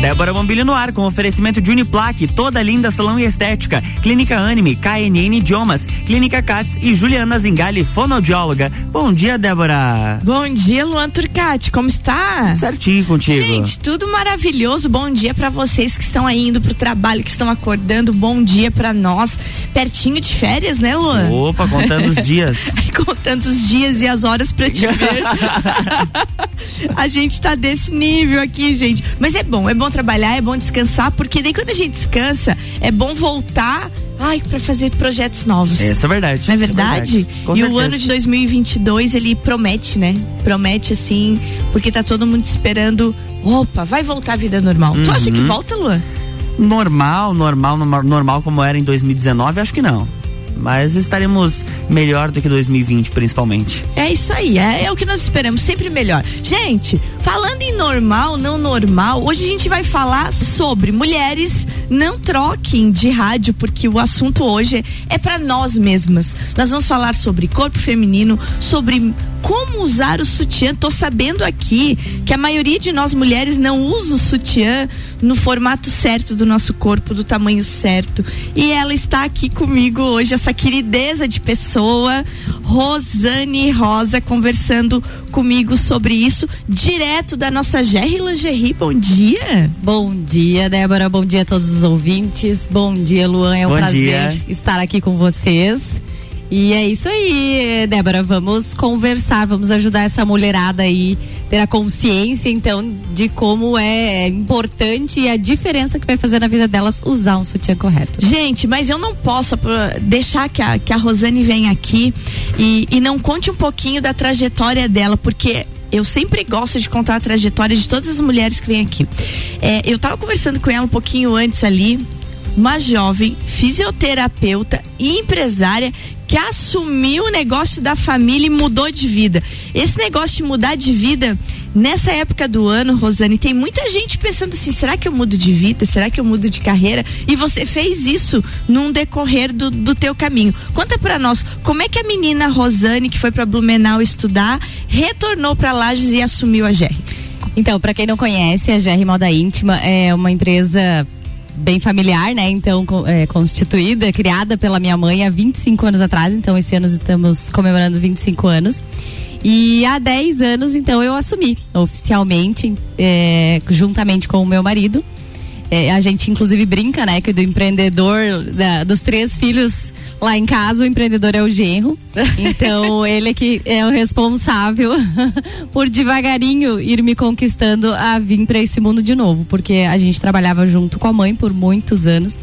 Débora Bombilho no ar com oferecimento de Uniplaque, toda linda salão e estética, Clínica Anime, KNN Idiomas, Clínica Cats e Juliana Zingali, fonoaudióloga. Bom dia, Débora. Bom dia, Luan Turcati, como está? Certinho contigo. Gente, tudo maravilhoso. Bom dia para vocês que estão aí indo pro trabalho, que estão acordando. Bom dia para nós, pertinho de férias, né, Luan? Opa, contando os dias. contando os dias e as horas para te ver. a gente tá desse nível aqui, gente. Mas é bom, é bom trabalhar, é bom descansar, porque daí quando a gente descansa, é bom voltar ai, para fazer projetos novos. Isso é verdade. Não é verdade? É verdade. E o ano de 2022 ele promete, né? Promete assim, porque tá todo mundo esperando, opa, vai voltar a vida normal. Uhum. Tu acha que volta, Luan? Normal, normal, normal como era em 2019, acho que não mas estaremos melhor do que 2020, principalmente. É isso aí, é, é, o que nós esperamos, sempre melhor. Gente, falando em normal, não normal, hoje a gente vai falar sobre mulheres não troquem de rádio, porque o assunto hoje é para nós mesmas. Nós vamos falar sobre corpo feminino, sobre como usar o sutiã. Tô sabendo aqui que a maioria de nós mulheres não usa o sutiã no formato certo do nosso corpo, do tamanho certo. E ela está aqui comigo hoje, essa querideza de pessoa, Rosane Rosa, conversando comigo sobre isso, direto da nossa Gerry Lingerie. Bom dia. Bom dia, Débora. Bom dia a todos os ouvintes. Bom dia, Luan. É um Bom prazer dia. estar aqui com vocês. E é isso aí, Débora. Vamos conversar, vamos ajudar essa mulherada aí ter a consciência, então, de como é importante e a diferença que vai fazer na vida delas usar um sutiã correto. Gente, mas eu não posso deixar que a, que a Rosane venha aqui e, e não conte um pouquinho da trajetória dela, porque eu sempre gosto de contar a trajetória de todas as mulheres que vêm aqui. É, eu estava conversando com ela um pouquinho antes ali, uma jovem fisioterapeuta e empresária que assumiu o negócio da família e mudou de vida. Esse negócio de mudar de vida, nessa época do ano, Rosane, tem muita gente pensando assim: será que eu mudo de vida? Será que eu mudo de carreira? E você fez isso num decorrer do, do teu caminho. Conta para nós, como é que a menina Rosane, que foi para Blumenau estudar, retornou para Lages e assumiu a GR? Então, para quem não conhece, a GR Moda Íntima é uma empresa bem familiar, né? Então, é, constituída, criada pela minha mãe há 25 anos atrás. Então, esse ano estamos comemorando 25 anos. E há 10 anos, então, eu assumi oficialmente, é, juntamente com o meu marido. É, a gente, inclusive, brinca, né? Que do empreendedor, da, dos três filhos Lá em casa, o empreendedor é o genro. Então, ele é que é o responsável por devagarinho ir me conquistando a vir para esse mundo de novo. Porque a gente trabalhava junto com a mãe por muitos anos.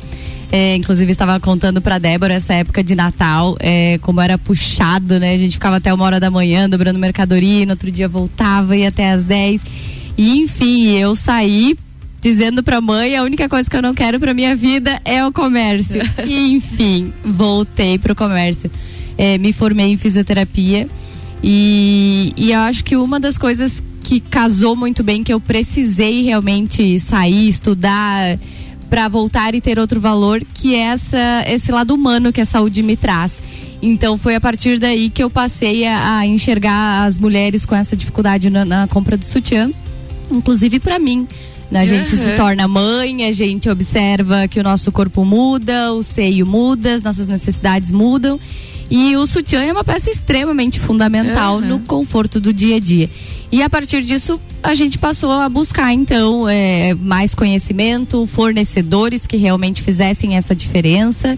É, inclusive estava contando para Débora essa época de Natal, é, como era puxado, né? A gente ficava até uma hora da manhã dobrando mercadoria, e no outro dia voltava e até às 10. E enfim, eu saí dizendo pra mãe, a única coisa que eu não quero pra minha vida é o comércio. e, enfim, voltei pro comércio. É, me formei em fisioterapia e, e eu acho que uma das coisas que casou muito bem, que eu precisei realmente sair, estudar para voltar e ter outro valor, que é essa, esse lado humano que a saúde me traz. Então foi a partir daí que eu passei a, a enxergar as mulheres com essa dificuldade na, na compra do sutiã, inclusive para mim a gente uhum. se torna mãe, a gente observa que o nosso corpo muda, o seio muda, as nossas necessidades mudam. E o sutiã é uma peça extremamente fundamental uhum. no conforto do dia a dia. E a partir disso, a gente passou a buscar, então, é, mais conhecimento, fornecedores que realmente fizessem essa diferença.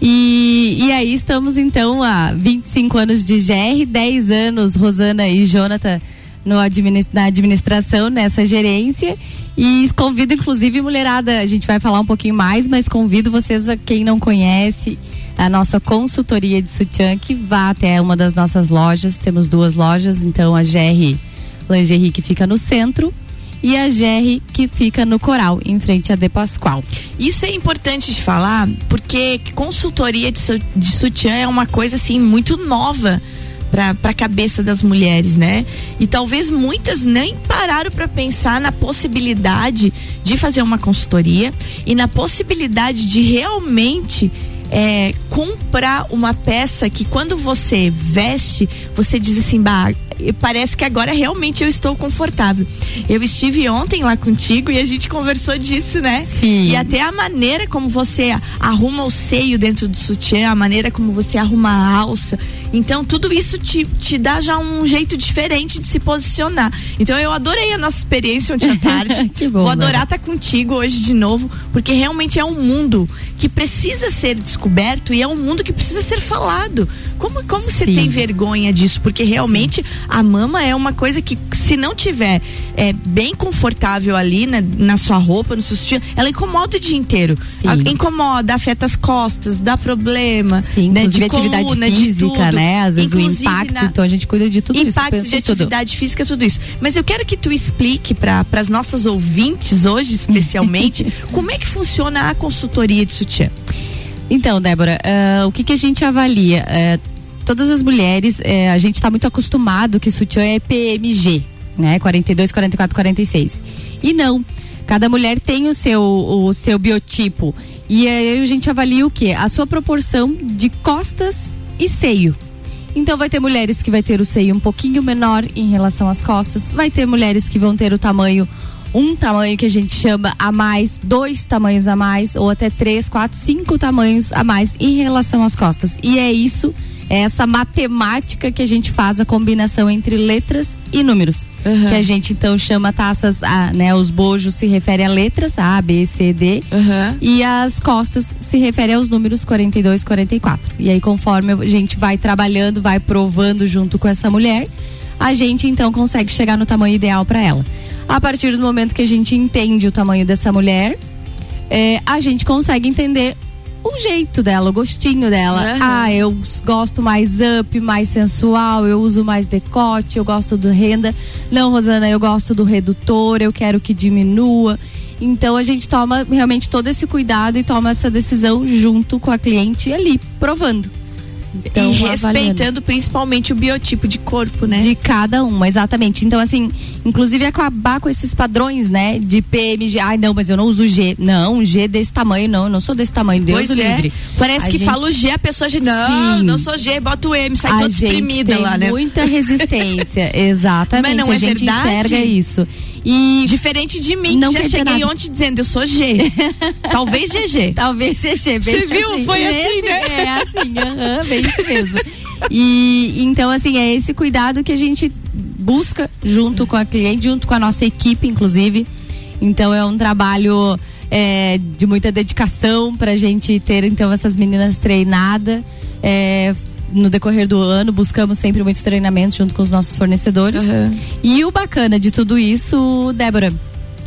E, e aí estamos, então, há 25 anos de GR, 10 anos, Rosana e Jonathan no administ na administração, nessa gerência. E convido, inclusive, mulherada, a gente vai falar um pouquinho mais, mas convido vocês, a quem não conhece, a nossa consultoria de sutiã, que vá até uma das nossas lojas. Temos duas lojas, então a GR Lingerie, que fica no centro, e a GR que fica no Coral, em frente a De Pascoal. Isso é importante de falar, porque consultoria de, de sutiã é uma coisa assim muito nova para a cabeça das mulheres, né? E talvez muitas nem pararam para pensar na possibilidade de fazer uma consultoria e na possibilidade de realmente é, comprar uma peça que quando você veste, você diz assim, bah, parece que agora realmente eu estou confortável. Eu estive ontem lá contigo e a gente conversou disso, né? Sim. E até a maneira como você arruma o seio dentro do sutiã, a maneira como você arruma a alça. Então, tudo isso te, te dá já um jeito diferente de se posicionar. Então, eu adorei a nossa experiência ontem à tarde. que bom, Vou adorar né? estar contigo hoje de novo, porque realmente é um mundo que precisa ser descoberto e é um mundo que precisa ser falado. Como, como você Sim. tem vergonha disso? Porque realmente a mama é uma coisa que, se não tiver é, bem confortável ali na, na sua roupa, no seu sutiã, ela incomoda o dia inteiro. Sim. A- incomoda, afeta as costas, dá problema. Sim, né, inclusive de atividade coluna, de física, né? Às vezes Inclusive o impacto, na- então a gente cuida de tudo isso, impacto de em tudo. atividade física, tudo isso. Mas eu quero que tu explique para as nossas ouvintes hoje, especialmente, como é que funciona a consultoria de sutiã. Então, Débora, ah, o que, que a gente avalia? Eh, todas as mulheres, eh, a gente está muito acostumado que sutiã é PMG, né? 42, 44, 46. E não. Cada mulher tem o seu, o seu biotipo. E aí a gente avalia o quê? A sua proporção de costas e seio. Então vai ter mulheres que vai ter o seio um pouquinho menor em relação às costas, vai ter mulheres que vão ter o tamanho um tamanho que a gente chama a mais, dois tamanhos a mais, ou até três, quatro, cinco tamanhos a mais em relação às costas. E é isso, é essa matemática que a gente faz a combinação entre letras e números. Uhum. Que a gente então chama taças A, né? Os bojos se refere a letras A, B, C, D. Uhum. E as costas se refere aos números 42, 44. E aí, conforme a gente vai trabalhando, vai provando junto com essa mulher, a gente então consegue chegar no tamanho ideal para ela. A partir do momento que a gente entende o tamanho dessa mulher, é, a gente consegue entender o jeito dela, o gostinho dela. Aham. Ah, eu gosto mais up, mais sensual, eu uso mais decote, eu gosto do renda. Não, Rosana, eu gosto do redutor, eu quero que diminua. Então a gente toma realmente todo esse cuidado e toma essa decisão junto com a cliente ali, provando. Então, e avaliando. respeitando principalmente o biotipo de corpo, né? De cada uma, exatamente. Então, assim, inclusive acabar com esses padrões, né? De PMG. Ai, não, mas eu não uso G. Não, G desse tamanho, não. Eu não sou desse tamanho. Deus Pois é. livre. Parece A que gente- fala o G, a pessoa já não, não sou G, bota o M, sai a gente exprimida tem lá, né? muita resistência, exatamente. Mas não é a gente verdade? enxerga isso. E Diferente de mim, Não que já cheguei nada. ontem dizendo eu sou G. Talvez GG. Talvez bem Você viu? Foi assim, Esse- né? É assim, aham, bem isso mesmo. E então, assim, é esse cuidado que a gente busca junto com a cliente, junto com a nossa equipe, inclusive. Então é um trabalho é, de muita dedicação pra gente ter, então, essas meninas treinadas. É, no decorrer do ano, buscamos sempre muitos treinamentos junto com os nossos fornecedores. E o bacana de tudo isso, Débora,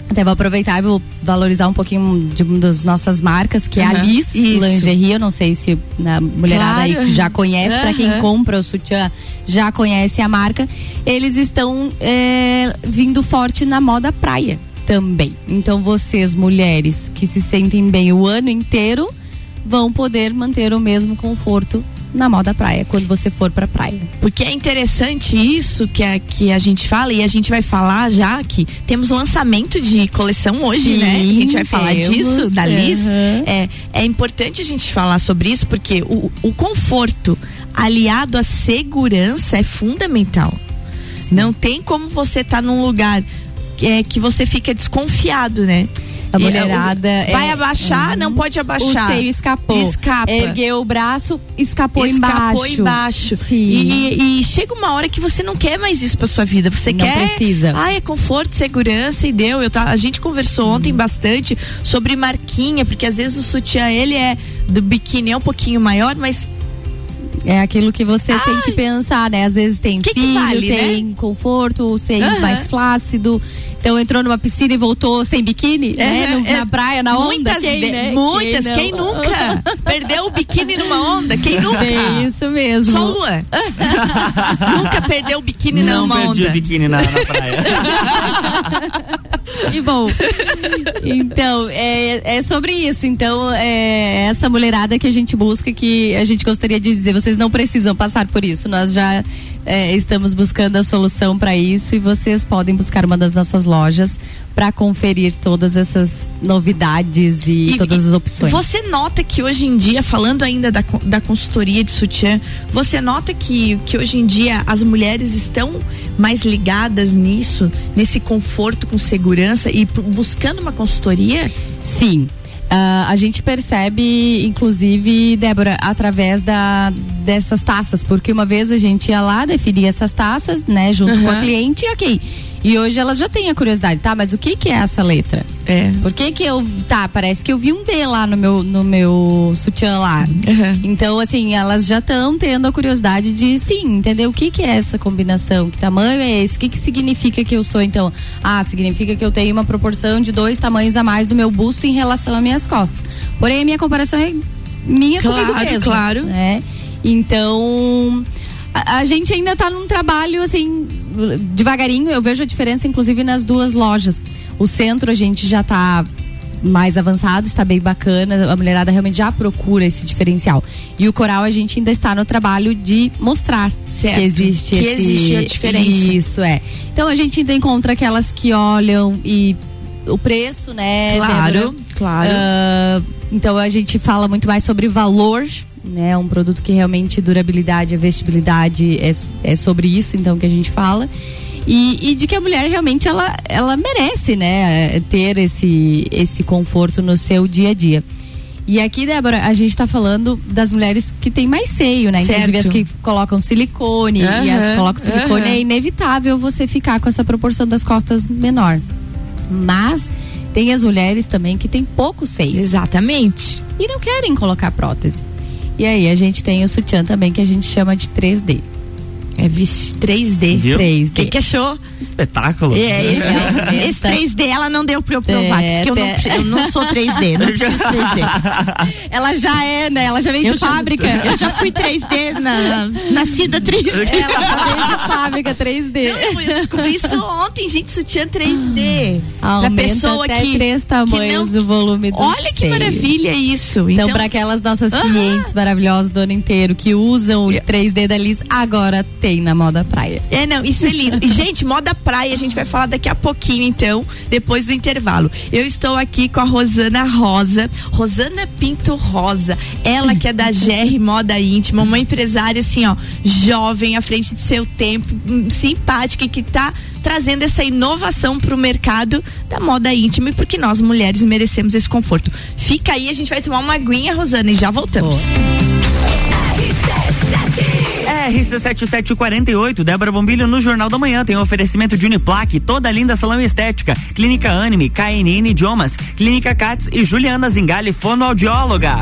até vou aproveitar e vou valorizar um pouquinho de uma das nossas marcas, que é a Liz isso. Lingerie. Eu não sei se a mulherada Claro. aí já conhece, pra quem Aham. compra o sutiã já conhece a marca. Eles estão é, vindo forte na moda praia também. Então vocês, mulheres que se sentem bem o ano inteiro, vão poder manter o mesmo conforto na moda praia, quando você for pra praia. Porque é interessante isso que a, que a gente fala, e a gente vai falar já que temos lançamento de coleção hoje, Sim, né? A gente vai falar temos, disso, da Liz. aham. É, é importante a gente falar sobre isso, porque o, o conforto aliado à segurança é fundamental. Não tem como você estar num lugar é, que você fica desconfiado, né? A E, mulherada é, Vai é- abaixar, Uhum. não pode abaixar. O seio escapou. Escapa. Ergueu o braço, escapou, escapou embaixo. embaixo. Sim. E, e- e chega uma hora que você não quer mais isso pra sua vida. Você Não quer. precisa. Ah, é conforto, segurança e deu. Eu tá, a gente conversou ontem bastante sobre marquinha, porque às vezes o sutiã ele é do biquíni é um pouquinho maior, mas É aquilo que você tem que pensar, né? Às vezes tem Que que filho, vale, tem conforto, o seio Aham. mais flácido. Então entrou numa piscina e voltou sem biquíni, né? É, No- é, na praia, na onda. muitas quem, né? muitas, não? quem, nunca perdeu o biquíni numa onda? Quem nunca? É isso mesmo. Só o Luan. nunca perdeu o biquíni Não numa perdi onda. o biquíni na, na praia. E bom, então, é, é sobre isso. Então, é essa mulherada que a gente busca, que a gente gostaria de dizer, vocês não precisam passar por isso. Nós já é, estamos buscando a solução para isso e vocês podem buscar uma das nossas lojas para conferir todas essas novidades e, e, todas as opções. Você nota que hoje em dia, falando ainda da, da consultoria de sutiã, você nota que, que hoje em dia as mulheres estão mais ligadas nisso, nesse conforto com segurança e buscando uma consultoria? Sim. Uh, a gente percebe, inclusive, Débora, através da, dessas taças, porque uma vez a gente ia lá, definia essas taças, né, junto uhum. com a cliente, e ok. E hoje elas já têm a curiosidade, tá? Mas o que que é essa letra? É. Por que que eu, tá, parece que eu vi um D lá no meu, no meu sutiã lá. Uhum. Então, assim, elas já estão tendo a curiosidade de, sim, entender o que que é essa combinação, que tamanho é esse, o que que significa que eu sou, então, ah, significa que eu tenho uma proporção de dois tamanhos a mais do meu busto em relação às minhas costas. Porém, a minha comparação é minha claro, comigo mesmo. Claro, né? Então, a, a gente ainda está num trabalho, assim, devagarinho, eu vejo a diferença, inclusive, nas duas lojas. O centro a gente já está mais avançado, está bem bacana, a mulherada realmente já procura esse diferencial. E o coral a gente ainda está no trabalho de mostrar certo. que existe que esse, existe a diferença. Isso é. Então a gente ainda encontra aquelas que olham e o preço, né? Claro, Débora? claro. Uh, então a gente fala muito mais sobre valor né? Um produto que realmente durabilidade, a vestibilidade é, é sobre isso, então que a gente fala. E, e, de que a mulher realmente ela, ela merece, né, ter esse, esse conforto no seu dia a dia. E aqui, Débora, a gente está falando das mulheres que têm mais seio, né? Certo. Inclusive as que colocam silicone uhum, e as que colocam silicone, uhum. é inevitável você ficar com essa proporção das costas menor. Mas tem as mulheres também que têm pouco seio. Exatamente. E não querem colocar prótese. E aí a gente tem o sutiã também que a gente chama de 3D. É vice 3D. Viu? 3D. O que, que achou? Espetáculo. É, esse, é, esse 3D ela não deu pra eu provar, é, porque eu não, eu não sou 3D, não preciso 3D. Ela já é, né? Ela já veio eu de já, fábrica. Eu já fui 3D na nascida 3D. Ela já veio de fábrica 3D. Não, eu descobri isso ontem, gente, sutiã 3D. Aumenta pra pessoa até que, três tamanhos não, o volume do Olha que seio. maravilha isso. Então, então para aquelas nossas clientes maravilhosas do ano inteiro que usam o 3D da Liz, agora tem na moda praia. É, não, isso é lindo. E, gente, moda praia, a gente vai falar daqui a pouquinho, então, depois do intervalo. Eu estou aqui com a Rosana Rosa, Rosana Pinto Rosa, ela que é da GR Moda Íntima, uma empresária assim, ó, jovem, à frente de seu tempo, hum, simpática e que está trazendo essa inovação para o mercado da moda íntima, porque nós mulheres merecemos esse conforto. Fica aí, a gente vai tomar uma aguinha, Rosana, e já voltamos. RC7748, Débora Bombilho no Jornal da Manhã tem um oferecimento de Uniplaque, toda linda salão estética, Clínica Anime, KNN Idiomas, Clínica Cats e Juliana Zingali, fonoaudióloga.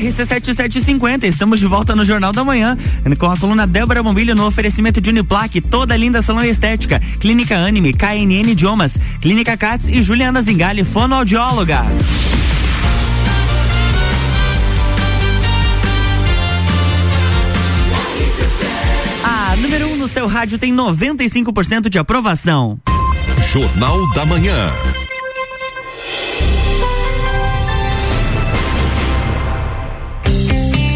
RC7750, estamos de volta no Jornal da Manhã, com a coluna Débora Bombilho no oferecimento de Uniplaque, toda linda salão estética, Clínica Anime, KNN Idiomas, Clínica Cats e Juliana Zingali, fonoaudióloga. A número 1 um no seu rádio tem 95% de aprovação. Jornal da Manhã.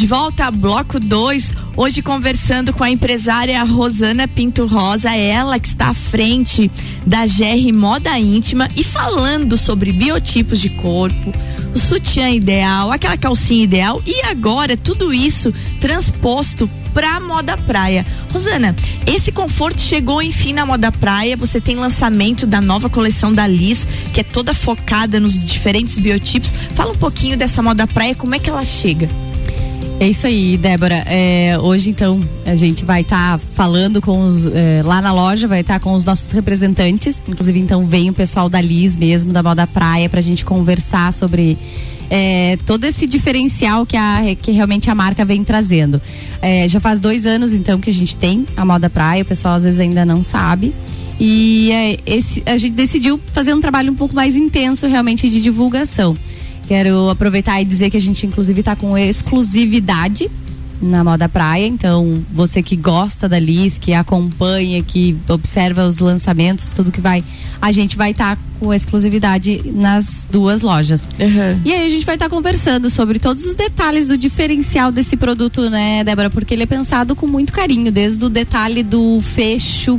De volta a bloco 2, hoje conversando com a empresária Rosana Pinto Rosa, ela que está à frente da GR Moda Íntima e falando sobre biotipos de corpo, o sutiã ideal, aquela calcinha ideal e agora tudo isso transposto pra moda praia. Rosana, esse conforto chegou enfim na moda praia. Você tem lançamento da nova coleção da Liz, que é toda focada nos diferentes biotipos. Fala um pouquinho dessa moda praia, como é que ela chega? É isso aí, Débora. É, hoje, então, a gente vai estar tá falando com os. É, lá na loja, vai estar tá com os nossos representantes. Inclusive, então, vem o pessoal da Liz mesmo, da Moda Praia, para a gente conversar sobre é, todo esse diferencial que, a, que realmente a marca vem trazendo. É, já faz dois anos, então, que a gente tem a Moda Praia, o pessoal às vezes ainda não sabe. E é, esse, a gente decidiu fazer um trabalho um pouco mais intenso, realmente, de divulgação. Quero aproveitar e dizer que a gente, inclusive, está com exclusividade na moda praia. Então, você que gosta da Liz, que acompanha, que observa os lançamentos, tudo que vai, a gente vai estar tá com exclusividade nas duas lojas. Uhum. E aí a gente vai estar tá conversando sobre todos os detalhes do diferencial desse produto, né, Débora? Porque ele é pensado com muito carinho, desde o detalhe do fecho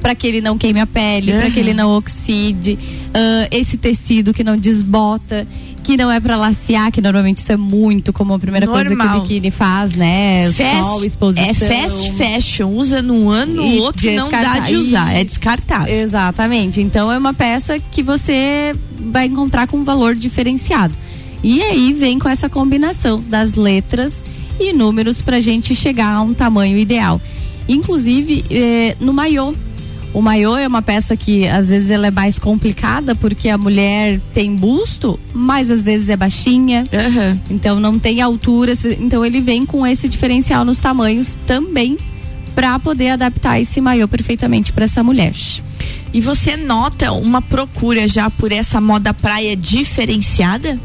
para que ele não queime a pele, uhum. para que ele não oxide, uh, esse tecido que não desbota que não é para lacear, que normalmente isso é muito como a primeira Normal. coisa que o biquíni faz, né? Fast, Sol, exposição. É fast fashion, usa num ano, no outro não dá de usar, é descartável. Exatamente. Então é uma peça que você vai encontrar com um valor diferenciado. E aí vem com essa combinação das letras e números pra gente chegar a um tamanho ideal. Inclusive, eh, no maiô, o maiô é uma peça que às vezes ela é mais complicada porque a mulher tem busto, mas às vezes é baixinha. Uhum. Então não tem alturas. Então ele vem com esse diferencial nos tamanhos também para poder adaptar esse maiô perfeitamente para essa mulher. E você nota uma procura já por essa moda praia diferenciada?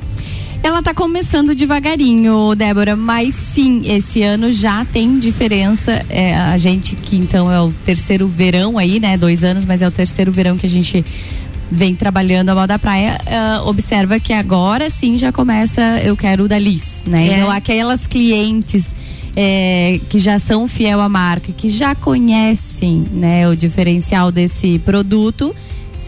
Ela tá começando devagarinho, Débora, mas sim, esse ano já tem diferença. É, a gente que então é o terceiro verão aí, né? Dois anos, mas é o terceiro verão que a gente vem trabalhando a moda praia, uh, observa que agora sim já começa, eu quero o da Liz, né? É. Então aquelas clientes é, que já são fiel à marca, que já conhecem né, o diferencial desse produto,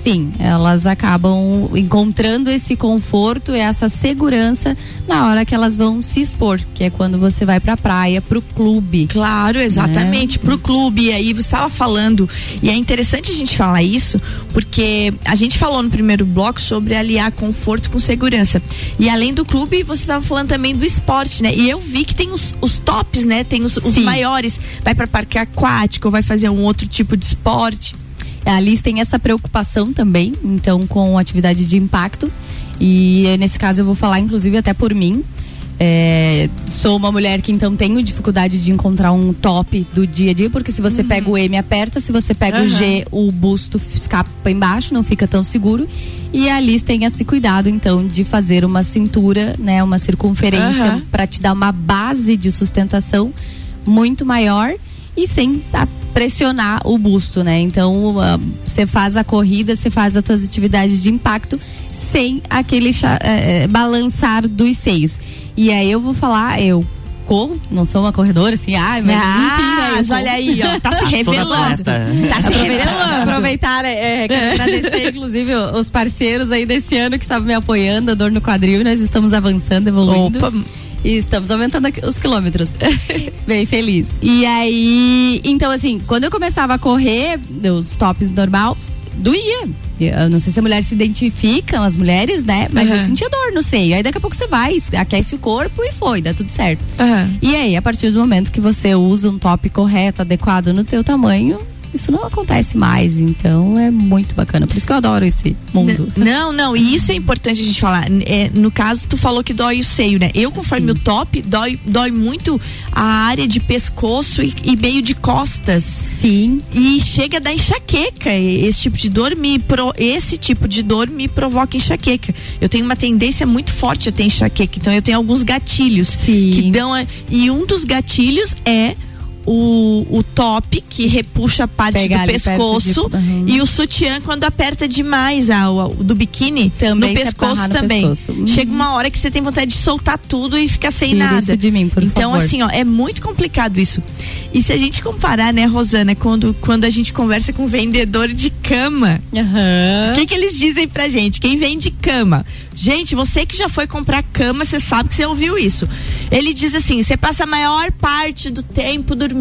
sim, elas acabam encontrando esse conforto e essa segurança na hora que elas vão se expor, que é quando você vai pra praia, pro clube. Claro, exatamente, né? pro clube. E aí você estava falando, e é interessante a gente falar isso, porque a gente falou no primeiro bloco sobre aliar conforto com segurança. E além do clube, você estava falando também do esporte, né? E eu vi que tem os, os tops, né? Tem os, os maiores. Vai para parque aquático, vai fazer um outro tipo de esporte. A Liz tem essa preocupação também, então, com atividade de impacto. E nesse caso eu vou falar, inclusive, até por mim. É, sou uma mulher que então tenho dificuldade de encontrar um top do dia a dia, porque se você uhum. pega o M aperta, se você pega uhum. o G, o busto escapa embaixo, não fica tão seguro. E a Liz tem esse cuidado, então, de fazer uma cintura, né, uma circunferência uhum. para te dar uma base de sustentação muito maior e sem pressionar o busto, né? Então, ah, você faz a corrida, você faz as suas atividades de impacto sem aquele uh, balançar dos seios. E aí eu vou falar, eu corro, não sou uma corredora assim, ah, mas ah, enfim, né, olha aí, ó, tá se revelando. tá se revelando. Aproveitar, é, quero agradecer inclusive os parceiros aí desse ano que estavam me apoiando, a dor no quadril, nós estamos avançando, evoluindo. Opa. E estamos aumentando os quilômetros. Bem feliz. E aí, então assim, quando eu começava a correr, os tops normal, doía. Eu não sei se a mulher se identificam, as mulheres, né? Mas uhum. eu sentia dor no seio. Aí daqui a pouco você vai, aquece o corpo e foi, dá tudo certo. Uhum. E aí, a partir do momento que você usa um top correto, adequado no teu tamanho, isso não acontece mais. Então é muito bacana. Por isso que eu adoro esse mundo. Não, não, e isso é importante a gente falar. É, no caso, tu falou que dói o seio, né? Eu, conforme Sim. o top, dói, dói muito a área de pescoço e, e, meio de costas. Sim. E chega a dar enxaqueca. Esse tipo de dor me pro, esse tipo de dor me provoca enxaqueca. Eu tenho uma tendência muito forte a ter enxaqueca, então eu tenho alguns gatilhos Sim. que dão a, e um dos gatilhos é o, o top que repuxa a parte Pegar do pescoço de... uhum. e o sutiã quando aperta demais a, o, do biquíni também no pescoço no também. Pescoço. Uhum. Chega uma hora que você tem vontade de soltar tudo e ficar sem Tira nada. de mim, por então favor. assim, ó, é muito complicado isso. E se a gente comparar, né, Rosana, quando quando a gente conversa com vendedor de cama, o uhum. que que eles dizem pra gente? Quem vende cama? Gente, você que já foi comprar cama, você sabe que você ouviu isso. Ele diz assim: você passa a maior parte do tempo dormindo,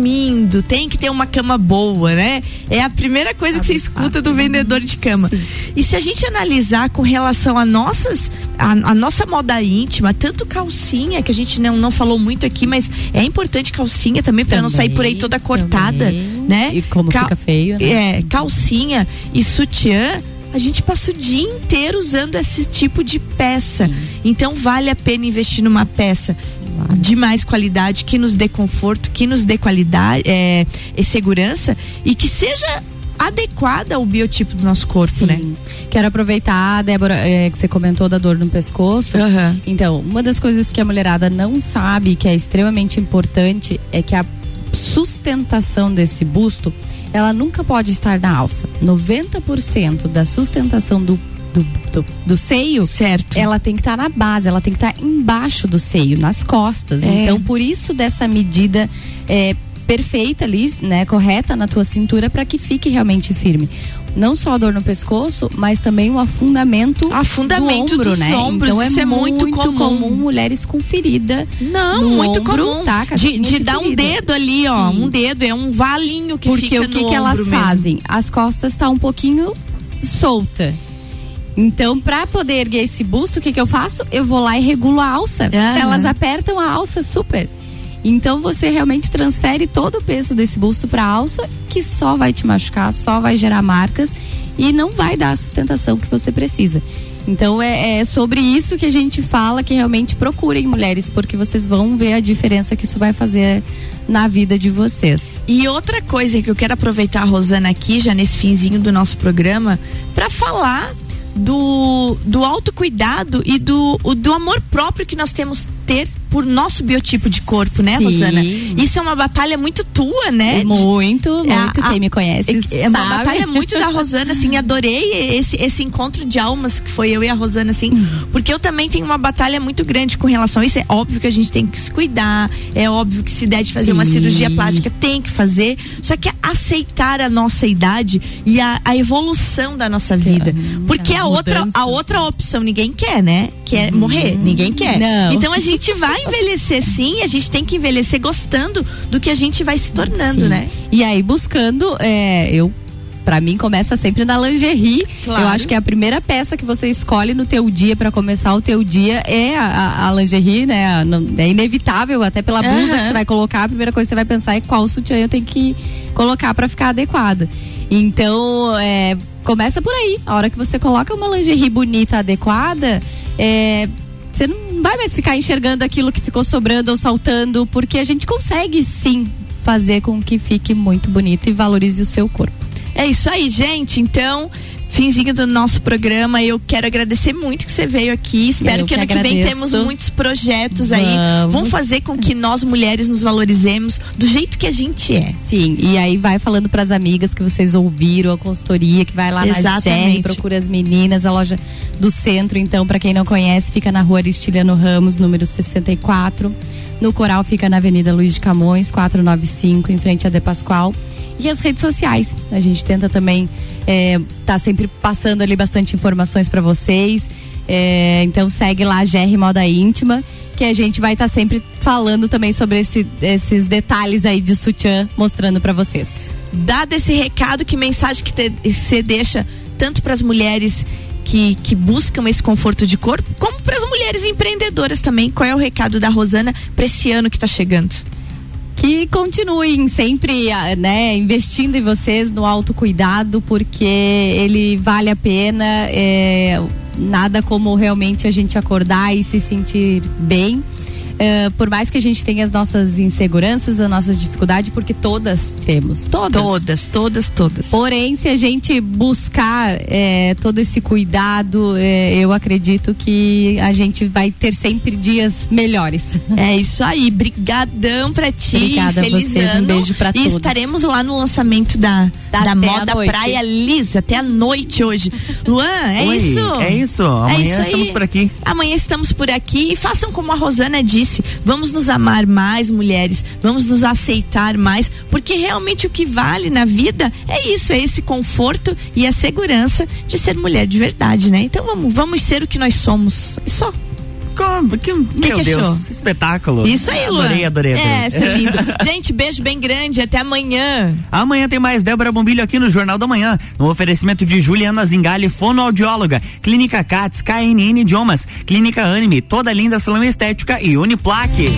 tem que ter uma cama boa, né? É a primeira coisa que você escuta do vendedor de cama. E se a gente analisar com relação a nossas, a, a nossa moda íntima, tanto calcinha, que a gente não, não falou muito aqui, mas é importante calcinha também, para não sair por aí toda cortada, também. né? E como Cal fica feio, né? É, calcinha e sutiã a gente passa o dia inteiro usando esse tipo de peça. Sim. Então vale a pena investir numa peça de mais qualidade, que nos dê conforto, que nos dê qualidade é, e segurança e que seja adequada ao biotipo do nosso corpo, Sim. né? Quero aproveitar, Débora, é, que você comentou da dor no pescoço. Uhum. Então, uma das coisas que a mulherada não sabe, que é extremamente importante, é que a sustentação desse busto ela nunca pode estar na alça. 90% da sustentação do do, do, do, seio, certo. ela tem que estar tá na base, ela tem que estar tá embaixo do seio, nas costas. É. Então, por isso dessa medida é, perfeita ali, né, correta na tua cintura para que fique realmente firme não só a dor no pescoço, mas também o afundamento, afundamento do ombro, dos né? Ombros, então é, é muito, muito comum. comum. mulheres com ferida. Não, muito ombro, comum. Tá, de, de dar um dedo ali, ó, Sim. um dedo é um valinho que Porque fica o que no que elas mesmo. fazem? As costas tá um pouquinho solta. Então, para poder erguer esse busto, o que que eu faço? Eu vou lá e regulo a alça. Elas apertam a alça super. Então você realmente transfere todo o peso desse busto para a alça, que só vai te machucar, só vai gerar marcas e não vai dar a sustentação que você precisa. Então é, é, sobre isso que a gente fala que realmente procurem mulheres, porque vocês vão ver a diferença que isso vai fazer na vida de vocês. E outra coisa que eu quero aproveitar a Rosana aqui, já nesse finzinho do nosso programa, para falar do, do autocuidado e do, do amor próprio que nós temos ter por nosso biotipo de corpo, né, Sim. Rosana? Isso é uma batalha muito tua, né? Muito, muito. É, Quem me conhece. É, é uma batalha muito da Rosana, assim. Adorei esse, esse encontro de almas que foi eu e a Rosana, assim. Uhum. Porque eu também tenho uma batalha muito grande com relação a isso. É óbvio que a gente tem que se cuidar. É óbvio que se der de fazer Sim. uma cirurgia plástica, tem que fazer. Só que aceitar a nossa idade e a, a evolução da nossa vida. Porque a outra, a outra opção ninguém quer, né? Quer uhum. morrer. Ninguém quer. Não. Então a gente vai envelhecer sim, a gente tem que envelhecer gostando do que a gente vai se tornando, sim. né? E aí buscando, é, eu para mim começa sempre na lingerie. Claro. Eu acho que a primeira peça que você escolhe no teu dia para começar o teu dia é a, a, lingerie, né? É inevitável até pela blusa uhum. que você vai colocar. A primeira coisa que você vai pensar é qual sutiã eu tenho que colocar para ficar adequada. Então, é, começa por aí. A hora que você coloca uma lingerie bonita, adequada, é, você não vai mais ficar enxergando aquilo que ficou sobrando ou saltando, porque a gente consegue sim fazer com que fique muito bonito e valorize o seu corpo. É isso aí, gente. Então, finzinho do nosso programa. Eu quero agradecer muito que você veio aqui. Espero eu que, que ano que vem temos muitos projetos aí. Vão fazer com que nós mulheres nos valorizemos do jeito que a gente é. Sim, e aí vai falando para as amigas que vocês ouviram a consultoria, que vai lá Exatamente. na GR, procura as meninas, a loja do centro, então, para quem não conhece, fica na rua Aristiliano Ramos, número 64. No Coral fica na Avenida Luiz de Camões, 495, em frente a De Pascoal. E as redes sociais. A gente tenta também é, tá sempre passando ali bastante informações para vocês. É, então segue lá a GR Moda Íntima, que a gente vai estar tá sempre falando também sobre esse, esses detalhes aí de sutiã, mostrando para vocês. Dado esse recado, que mensagem que você deixa tanto para as mulheres que, que buscam esse conforto de corpo, como para as mulheres empreendedoras também. Qual é o recado da Rosana para esse ano que está chegando? Que continuem sempre, ah, né, investindo em vocês no autocuidado, porque ele vale a pena. É, nada como realmente a gente acordar e se sentir bem. Uh, por mais que a gente tenha as nossas inseguranças, as nossas dificuldades, porque todas temos. Todas. Todas, todas, todas. Porém, se a gente buscar é, todo esse cuidado, é, eu acredito que a gente vai ter sempre dias melhores. É isso aí. Brigadão pra ti. Obrigada Feliz vocês, ano. Um beijo pra e todos. estaremos lá no lançamento da, da, Até moda. Praia Lisa, até a noite hoje. Luan, é Oi, isso? É isso. Amanhã isso aí. estamos por aqui. Amanhã estamos por aqui e façam como a Rosana disse. Vamos nos amar mais, mulheres. Vamos nos aceitar mais, porque realmente o que vale na vida é isso, é esse conforto e a segurança de ser mulher de verdade, né? Então vamos, vamos ser o que nós somos. É Só. Como? Que, meu que Deus, achou? espetáculo. Isso aí, Luan. Adorei, adorei, adorei. É, isso é lindo. Gente, beijo bem grande. Até amanhã. Amanhã tem mais Débora Bombilho aqui no Jornal da Manhã, no oferecimento de Juliana Zingali, fonoaudióloga, Clínica Cats, KNN Idiomas, Clínica Anime, toda linda salão estética e Uniplaque.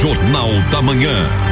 Jornal da Manhã.